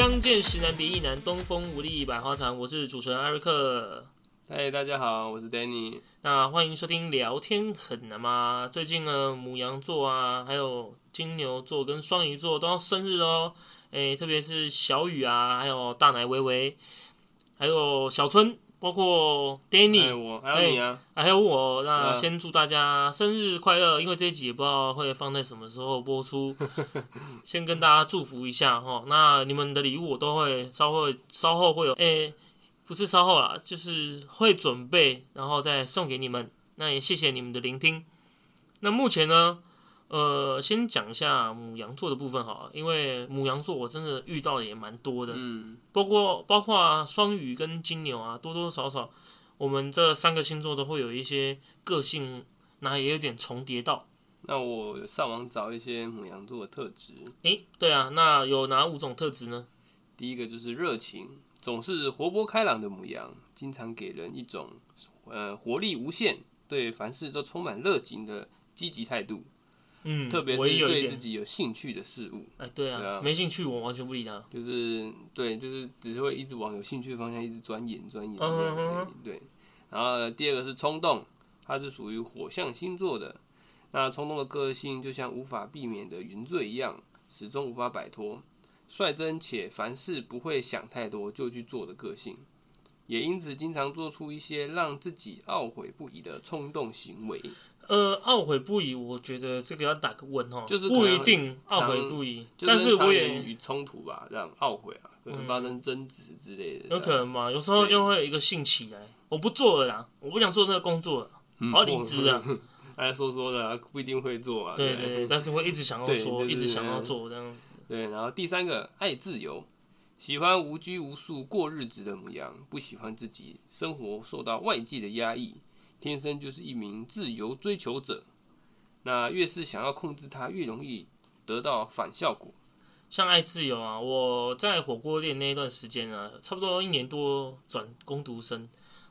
相见时难别亦难，东风无力百花残。我是主持人艾瑞克。嗨，大家好，我是 Danny。那欢迎收听聊天很难吗？最近呢，母羊座啊，还有金牛座跟双鱼座都要生日哦。诶，特别是小雨啊，还有大奶微微，还有小春，包括 Danny，还有我，还有你啊，还有我。那嗯先祝大家生日快乐！因为这一集也不知道会放在什么时候播出，先跟大家祝福一下哈。那你们的礼物我都会稍后稍后会有，诶、不是稍后啦，就是会准备，然后再送给你们。那也谢谢你们的聆听。那目前呢，呃，先讲一下母羊座的部分好了，因为母羊座我真的遇到的也蛮多的，嗯，包括包括双鱼跟金牛啊，多多少少我们这三个星座都会有一些个性，那也有点重叠到。那我上网找一些母羊座的特质，诶，对啊，那有哪五种特质呢？第一个就是热情，总是活泼开朗的母羊，经常给人一种呃活力无限，对凡事都充满热情的积极态度，嗯，特别是对自，己有兴趣的事物，哎，对啊，没兴趣我完全不理他。就是对，就是只是会一直往有兴趣的方向一直钻研钻研。嗯嗯嗯对对。然后第二个是冲动，它是属于火象星座的。那冲动的个性就像无法避免的云醉一样，始终无法摆脱。率真且凡事不会想太多就去做的个性，也因此经常做出一些让自己懊悔不已的冲动行为。呃，懊悔不已，我觉得这个要打个问哈，就是不一定懊悔不已，但是常我也言语冲突吧，这样懊悔啊，可能发生争执之类的。有可能嘛，有时候就会有一个兴起来，我不做了啦，我不想做这个工作了，嗯我要离职啊。哎，说说的、啊，不一定会做啊。对对对，但是会一直想要对说，一直想要做这样。对，然后第三个，爱自由，喜欢无拘无束过日子的模样，不喜欢自己生活受到外界的压抑，天生就是一名自由追求者。那越是想要控制它，越容易得到反效果。像爱自由啊，我在火锅店那一段时间啊，差不多一年多转工读生，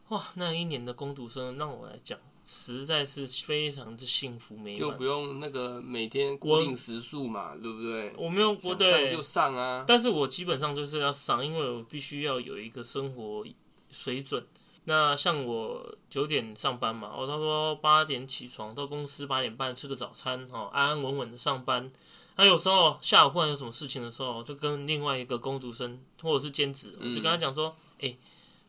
哇，那一年的工读生让我来讲，实在是非常之幸福美满就不。用那个每天固定时数嘛，对不对？我没有不想上对就，上啊。但是我基本上就是要上，因为我必须要有一个生活水准。那像我九点上班嘛，我差不多八点起床，到公司八点半吃个早餐，哦，安安稳稳的上班。那有时候下午忽然有什么事情的时候，就跟另外一个工读生或者是兼职，我就跟他讲说：“哎、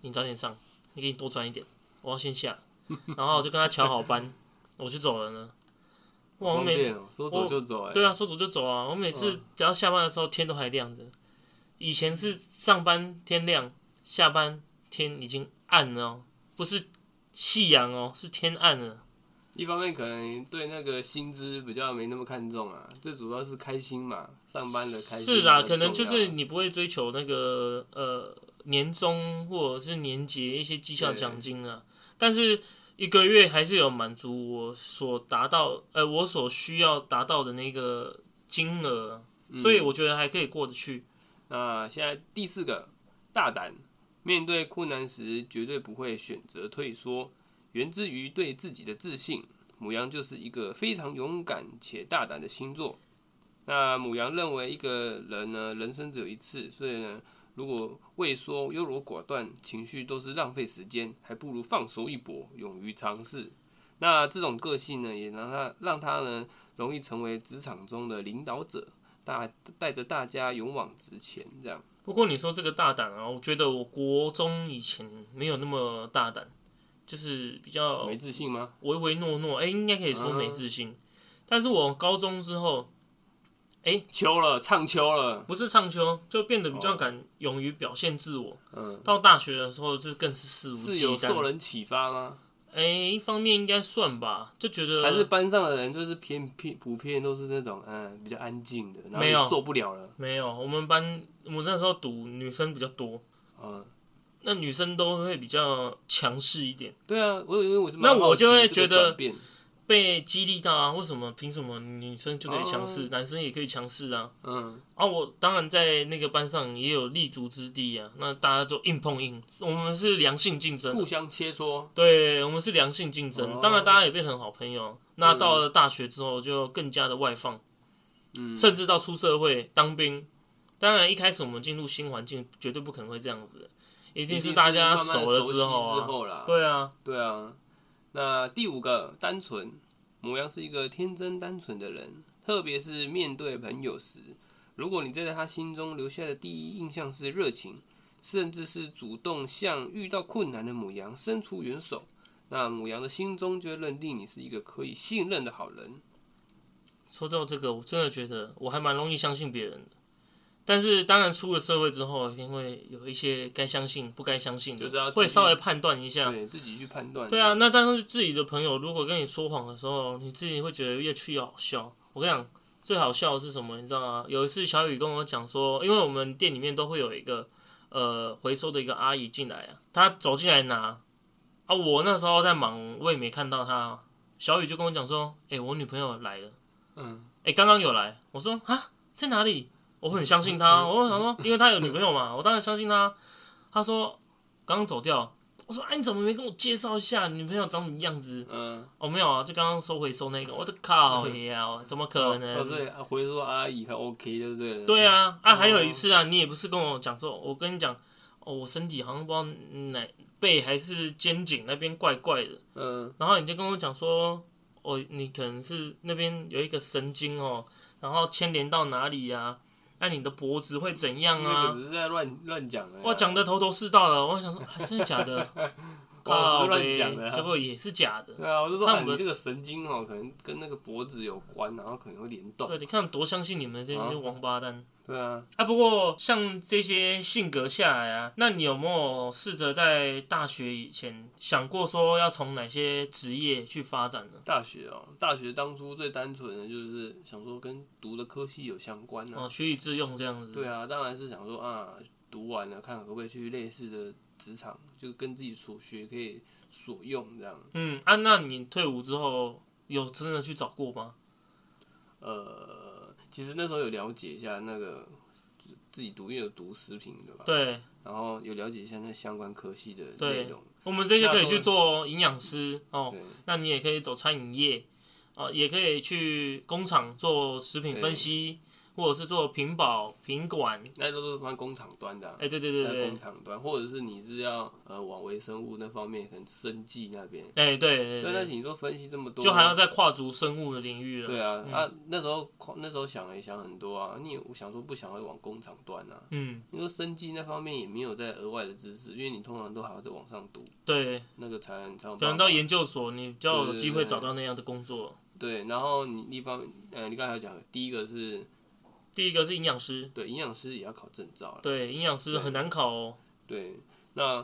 你早点上，你给你多赚一点，我要先下。”然后我就跟他调好班，我就走了呢。哇，我每说走就走哎、对啊，说走就走啊！我每次只要下班的时候，天都还亮着。以前是上班天亮，下班天已经暗了、哦，不是夕阳哦，是天暗了。一方面可能对那个薪资比较没那么看重啊，最主要是开心嘛，上班的开心是啊，可能就是你不会追求那个呃年终或者是年节一些绩效奖金啊，但是一个月还是有满足我所达到呃我所需要达到的那个金额，所以我觉得还可以过得去。那现在第四个，大胆面对困难时绝对不会选择退缩，源自于对自己的自信。母羊就是一个非常勇敢且大胆的星座。那母羊认为一个人呢，人生只有一次，所以呢，如果畏缩、优柔寡断，情绪都是浪费时间，还不如放手一搏，勇于尝试。那这种个性呢，也让他让他呢，容易成为职场中的领导者，大带着大家勇往直前，这样。不过你说这个大胆啊，我觉得我国中以前没有那么大胆，就是比较没自信吗？唯唯诺诺，哎、应该可以说没自信。但是我高中之后，秋了，唱秋了，不是唱秋，就变得比较敢勇于表现自我。嗯，到大学的时候，就更是肆无忌惮。有受人启发吗？哎、一方面应该算吧，就觉得还是班上的人就是偏偏普遍都是那种嗯比较安静的，然后没有受不了了，没有。我们班我那时候读女生比较多，嗯，那女生都会比较强势一点。对啊，我因为我是那我就会觉得被激励到啊！为什么？凭什么女生就可以强势，哦男生也可以强势啊？嗯，啊，我当然在那个班上也有立足之地啊。那大家就硬碰硬，我们是良性竞争，互相切磋，对我们是良性竞争。哦当然，大家也变成好朋友。那到了大学之后，就更加的外放，嗯，甚至到出社会当兵，当然一开始我们进入新环境，绝对不可能会这样子，一定是大家慢慢了之后啊。对啊，对啊，那第五个单纯，母羊是一个天真单纯的人，特别是面对朋友时，如果你在他心中留下的第一印象是热情，甚至是主动向遇到困难的母羊伸出援手，那母羊的心中就会认定你是一个可以信任的好人。说到这个，我真的觉得我还蛮容易相信别人的。但是当然出了社会之后，因为有一些该相信不该相信的，就是要会稍微判断一下。对自己去判断。对啊，那但是自己的朋友如果跟你说谎的时候，你自己会觉得越去越好笑。我跟你讲，最好笑的是什么？你知道吗？有一次小雨跟我讲说，因为我们店里面都会有一个呃回收的一个阿姨进来啊，她走进来拿啊，我那时候在忙，我也没看到她。小雨就跟我讲说，哎、我女朋友来了，嗯，哎、刚刚有来。我说啊，在哪里？我很相信他，我想说，因为他有女朋友嘛，我当然相信他。他说刚刚走掉。我说哎，你怎么没跟我介绍一下女朋友长什么样子？嗯，哦，没有啊，就刚刚收回收那个。我的靠呀，怎么可哦，能？对，啊回说阿姨她 OK 对不对了？对啊，啊，还有一次啊，你也不是跟我讲说，我跟你讲，哦，我身体好像不知道哪背还是肩颈那边怪怪的，嗯，然后你就跟我讲说，哦，你可能是那边有一个神经哦，然后牵连到哪里呀、那、你的脖子会怎样那啊个？只是在乱乱讲的。我讲的头头是道的，我想说，啊、真的假的？我只是乱呗讲的啊结果也是假的。对啊，我就说啊，看我们你这个神经哦，可能跟那个脖子有关，然后可能会联动。对，你看多相信你们这啊些王八蛋。对啊，啊，不过像这些性格下来啊，那你有没有试着在大学以前想过说要从哪些职业去发展呢？大学哦，大学当初最单纯的就是想说跟读的科系有相关啊。哦，学以致用这样子。对啊，当然是想说啊，读完了看可不可以去类似的职场，就跟自己所学可以所用这样。嗯啊，那你退伍之后有真的去找过吗？呃，其实那时候有了解一下那个自自己读，因为有读食品的吧，对，然后有了解一下那相关科系的对内容。我们这些可以去做营养师哦，对，那你也可以走餐饮业，哦，也可以去工厂做食品分析，或者是做品保、品管。那都是放工厂端的啊、哎，对对对对在工，厂端，或者是你是要呃往微生物那方面，可能生技那边。哎，对对对，那对，你说分析这么多，就还要再跨足生物的领域了。对啊，啊那时候那时候想了也想很多啊，你我想说不想会往工厂端啊，嗯，你说生技那方面也没有在额外的知识，因为你通常都还要在往上读，对，那个才能才有可能办法。到研究所，你比较有机会找到那样的工作。对，然后你一方呃，你刚才有讲的，第一个是第一个是营养师，对营养师也要考证照了，对，营养师很难考哦。对，那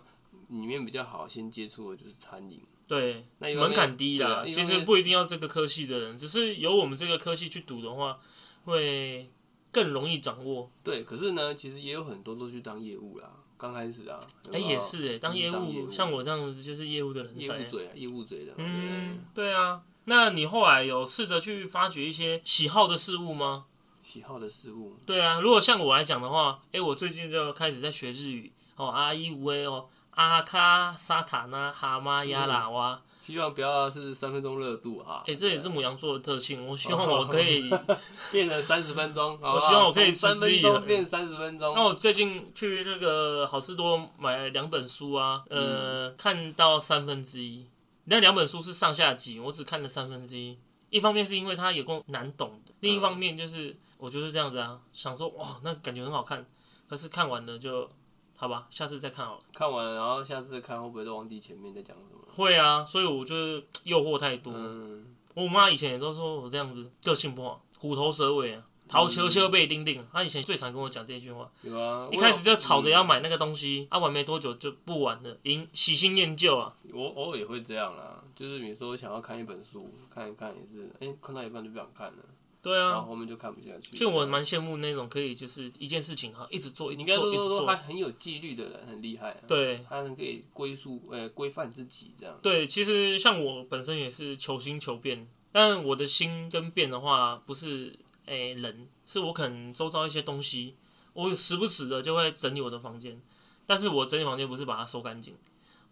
里面比较好先接触的就是餐饮，对，门槛低啦，其实不一定要这个科系的人，只是有我们这个科系去读的话，会更容易掌握。对，可是呢，其实也有很多都去当业务啦，刚开始啊，哎，也是哎，当业务，就是当业务像我这样子就是业务的人才。业务嘴啊，业务嘴的，嗯，对啊。那你后来有试着去发掘一些喜好的事物吗？喜好的事物，对啊，如果像我来讲的话，哎，我最近就开始在学日语哦，阿伊乌诶哦，阿卡沙塔那哈妈亚拉哇，希望不要是三分钟热度哈。哎，这也是母羊座的特性。我希望我可以，变成三十分钟，我我希望我可以三分钟变三十分钟。那我最近去那个好事多买了两本书啊，呃，看到三分之一。那两本书是上下集，我只看了三分之一。一方面是因为它有够难懂的，另一方面就是我就是这样子啊，想说哇，那感觉很好看，可是看完了就好吧，下次再看好了。看完了，然后下次看会不会都忘记前面在讲什么？会啊，所以我就是诱惑太多。嗯，我妈以前也都说我这样子个性不好，虎头蛇尾啊，逃球球被叮叮。她以前最常跟我讲这句话。有啊，一开始就吵着要买。那个东西，啊，玩没多久就不玩了，因喜新厌旧啊。我偶尔也会这样啦，就是有时候想要看一本书，看一看也是，哎、看到一半就不想看了，对啊，然后后面就看不下去。就我蛮羡慕那种可以就是一件事情哈，一直做，一直做，你应该说一直做。说他很有纪律的人很厉害、啊，对他能可以归宿呃规范自己这样。对，其实像我本身也是求新求变，但我的心跟变的话，不是诶、人，是我可能周遭一些东西，我时不时的就会整理我的房间，但是我整理房间不是把它收干净，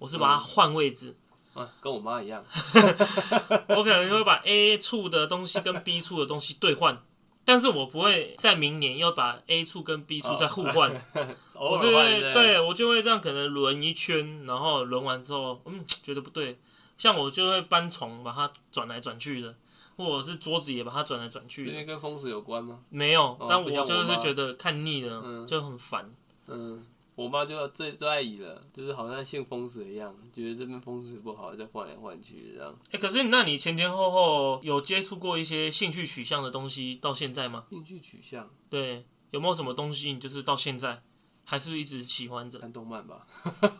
我是把它换位置。啊，跟我妈一样，我可能就会把 A 处的东西跟 B 处的东西兑换，但是我不会在明年要把 A 处跟 B 处再互换，偶我是尔换对我就会这样可能轮一圈，然后轮完之后，嗯，觉得不对，像我就会搬床把它转来转去的，或者是桌子也把它转来转去的，因为跟风水有关吗？没有，哦但我就是觉得看腻了，嗯就很烦。嗯，我妈就最最爱以了，就是好像信风水一样，觉得这边风水不好，再换来换去这样。哎、可是那你前前后后有接触过一些兴趣取向的东西到现在吗？兴趣取向，对，有没有什么东西你就是到现在还是一直喜欢着？看动漫吧。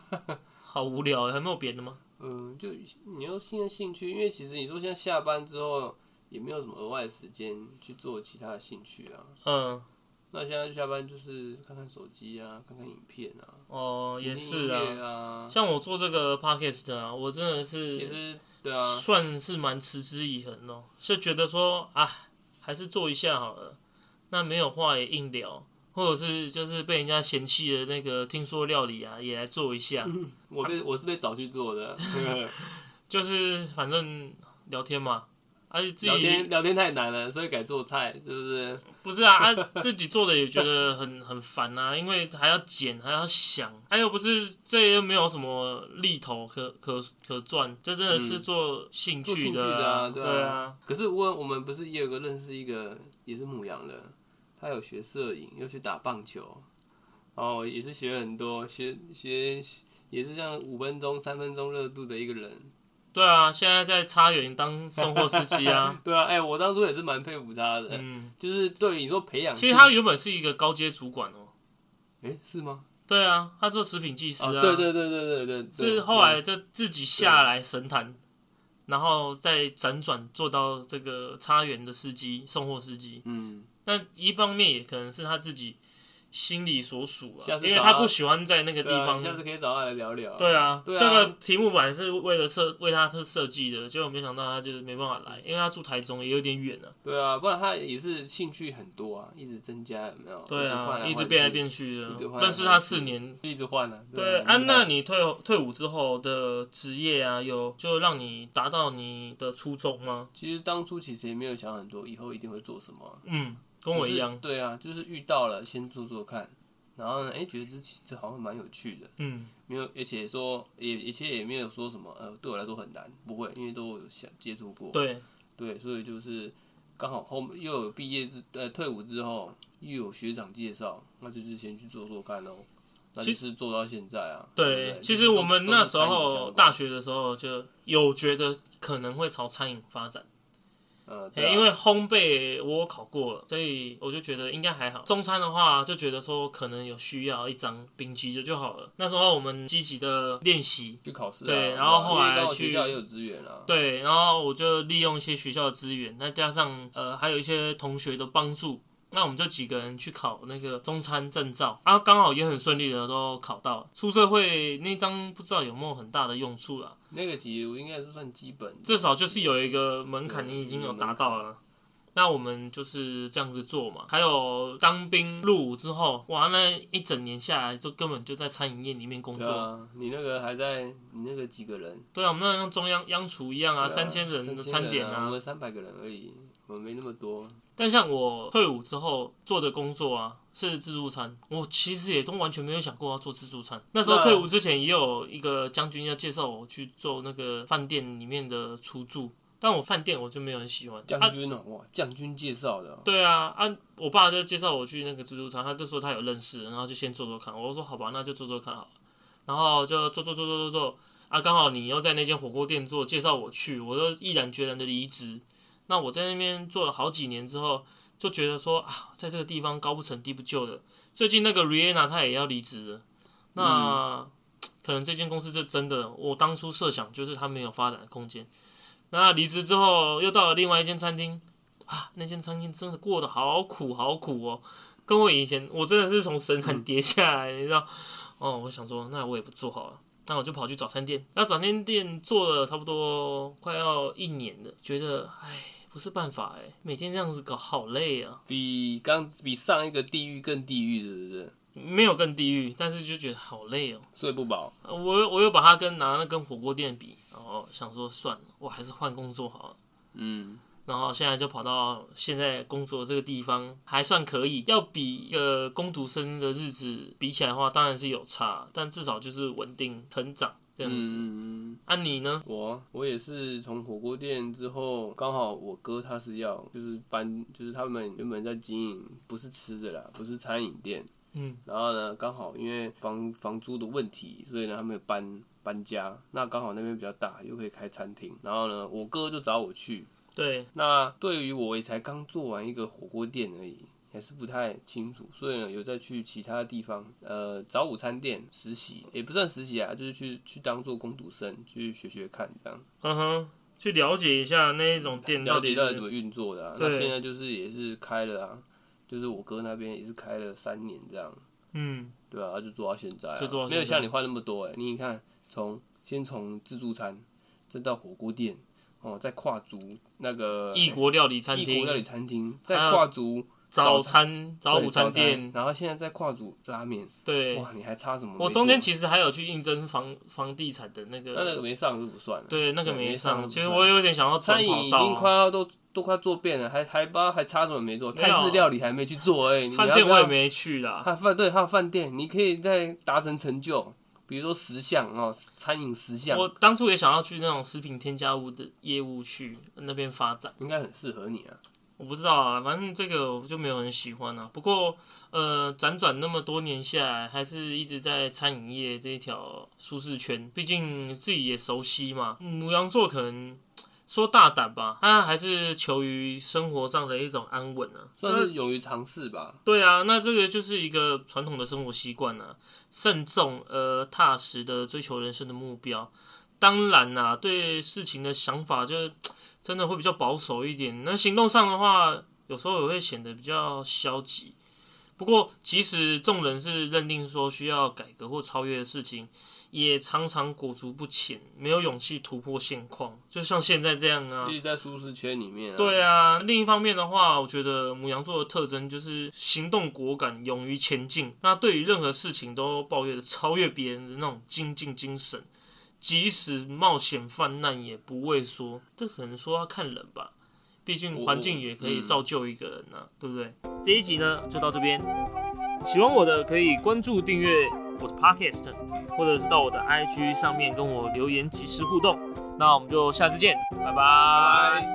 好无聊，还没有别的吗？嗯，就你要现在兴趣，因为其实你说现在下班之后也没有什么额外的时间去做其他的兴趣啊。嗯，那现在下班就是看看手机啊，看看影片啊，哦，也是啊。啊。像我做这个 podcast 啊，我真的是其实对啊，算是蛮持之以恒哦，就觉得说啊，还是做一下好了。那没有话也硬聊，或者是就是被人家嫌弃的那个听说料理啊，也来做一下。我被我是被找去做的，就是反正聊天嘛，而且自聊己天聊天太难了，所以改做菜，是不是？不是啊，啊 自己做的也觉得很很烦啊，因为还要剪，还要想，还有不是这又没有什么利头可可可赚，这真的是做兴做兴趣的的啊，对对啊。可是我我们不是也有个认识一个也是牧羊的，他有学摄影，又去打棒球，然后也是学很多，学学也是像五分钟、三分钟热度的一个人。对啊，现在在茶园当送货司机啊，对啊，哎、我当初也是蛮佩服他的，嗯，就是对于你说培养，其实他原本是一个高阶主管哦，哎、是吗？对啊，他做食品技师啊，哦，对对对对对对，对是后来就自己下来神坛，然后再辗转做到这个茶园的司机、送货司机。嗯，那一方面也可能是他自己心里所属啊因为他他不喜欢在那个地方。下次可以找他来聊聊。对啊，对啊这个题目本来是为了设为他特设计的，结果没想到他就是没办法来，因为他住台中也有点远啊。对啊，不然他也是兴趣很多啊，一直增加，有没有？对啊，一直变来变去的一直换，来认识他四年。一直换啊。对啊，啊那你退退伍之后的职业啊，有就让你达到你的初衷吗？其实当初其实也没有想很多，以后一定会做什么啊、嗯，跟我一样就是。对啊，就是遇到了先做做看，然后呢，哎，觉得这其这好像蛮有趣的，嗯，没有，而且说也而且也没有说什么呃，对我来说很难，不会，因为都有想接触过。对，对，所以就是刚好后面又有毕业之呃退伍之后又有学长介绍，那就是先去做做看喽。那就是做到现在啊。对其实我们那时候大学的时候就有觉得可能会朝餐饮发展，呃，啊因为烘焙我有考过了，所以我就觉得应该还好。中餐的话就觉得说可能有需要一张丙级的就好了。那时候我们积极的练习，去考试啊。对然后后来去学校也有资源啊。对，然后我就利用一些学校的资源，那加上呃还有一些同学的帮助，那我们就几个人去考那个中餐证照，啊，刚好也很顺利的都考到了。出社会那张不知道有没有很大的用处啦，那个其实我应该是算基本，至少就是有一个门槛，你已经有达到了。那我们就是这样子做嘛，还有当兵入伍之后，哇，那一整年下来，就根本就在餐饮业里面工作。啊，你那个还在，你那个几个人？对啊，我们那像中央央厨一样啊，对三千人的餐点啊，我们三百个人而已，我没那么多。但像我退伍之后做的工作啊，是自助餐。我其实也都完全没有想过要做自助餐。那时候退伍之前也有一个将军要介绍我去做那个饭店里面的厨助，但我饭店我就没有很喜欢。啊，将军哦，哇，将军介绍的哦，对啊，啊，我爸就介绍我去那个自助餐，他就说他有认识，然后就先做做看。我说好吧，那就做做看好了。然后就做做做做做做，啊，刚好你又在那间火锅店做，介绍我去，我就毅然决然的离职。那我在那边做了好几年之后，就觉得说啊，在这个地方高不成低不就的。最近那个 Rihanna 她也要离职了，那、可能这间公司是真的，我当初设想就是他没有发展的空间。那离职之后又到了另外一间餐厅，啊，那间餐厅真的过得好苦好苦哦，跟我以前我真的是从神坛跌下来，你知道？哦，我想说，那我也不做好了。那我就跑去早餐店，那早餐店做了差不多快要一年了，觉得唉，不是办法哎，每天这样子搞好累啊。比刚比上一个地狱更地狱，是不是？没有更地狱，但是就觉得好累哦。睡不饱，我我又把它跟拿那跟火锅店比，然后想说算了，我还是换工作好了。嗯，然后现在就跑到现在工作这个地方，还算可以。要比一个工读生的日子比起来的话，当然是有差，但至少就是稳定成长这样子。嗯，啊，你呢？我我也是从火锅店之后，刚好我哥他是要就是搬，就是他们原本在经营不是吃的啦，不是餐饮店，嗯，然后呢刚好因为房房租的问题，所以呢他们搬搬家，那刚好那边比较大，又可以开餐厅，然后呢我哥就找我去，对，那对于我也才刚做完一个火锅店而已，还是不太清楚，所以呢有再去其他地方，呃，找午餐店实习，也不算实习啊，就是去去当做工读生，去学学看这样。嗯哼，去了解一下那一种店到底到底怎么运作的、啊。那现在就是也是开了啊，就是我哥那边也是开了三年这样，嗯，对啊，就做到现在、啊，就做到现在没有像你换那么多哎、你看从先从自助餐，再到火锅店，哦，在跨足那个异国料理餐厅异国料、理餐厅，在跨足早餐、早对午餐店，然后现在在跨足拉面，对。哇，你还差什么没做？我中间其实还有去应征房房地产的那个那个个，没上就不算了。对，那个对没上。上其实我有点想要转餐饮已经快要都都快做遍了，还还不知道还差什么没做，泰有式料理还没去做哎、你饭要不要店我也没去啦。还有饭对，还有饭店，你可以再达成成就，比如说十项哦，餐饮十项，我当初也想要去那种食品添加物的业务去那边发展，应该很适合你啊。我不知道啊，反正这个我就没有很喜欢啊。不过呃，辗转那么多年下来，还是一直在餐饮业这一条舒适圈，毕竟自己也熟悉嘛。母羊座可能说大胆吧，他还是求于生活上的一种安稳啊。算是勇于尝试吧。对啊，那这个就是一个传统的生活习惯啊，慎重而踏实的追求人生的目标。当然啦、对事情的想法就真的会比较保守一点。那行动上的话，有时候也会显得比较消极。不过，即使众人是认定说需要改革或超越的事情，也常常裹足不前，没有勇气突破现况，就像现在这样啊自己，在舒适圈里面、啊，对啊，另一方面的话，我觉得母羊座的特征就是行动果敢、勇于前进。那对于任何事情都抱有着超越别人的那种精进精神，即使冒险犯难也不畏缩。这可能说要看人吧，毕竟环境也可以造就一个人呢、对不对？这一集呢就到这边，喜欢我的可以关注订阅我的 Podcast，或者是到我的 IG 上面跟我留言及时互动。那我们就下次见，拜拜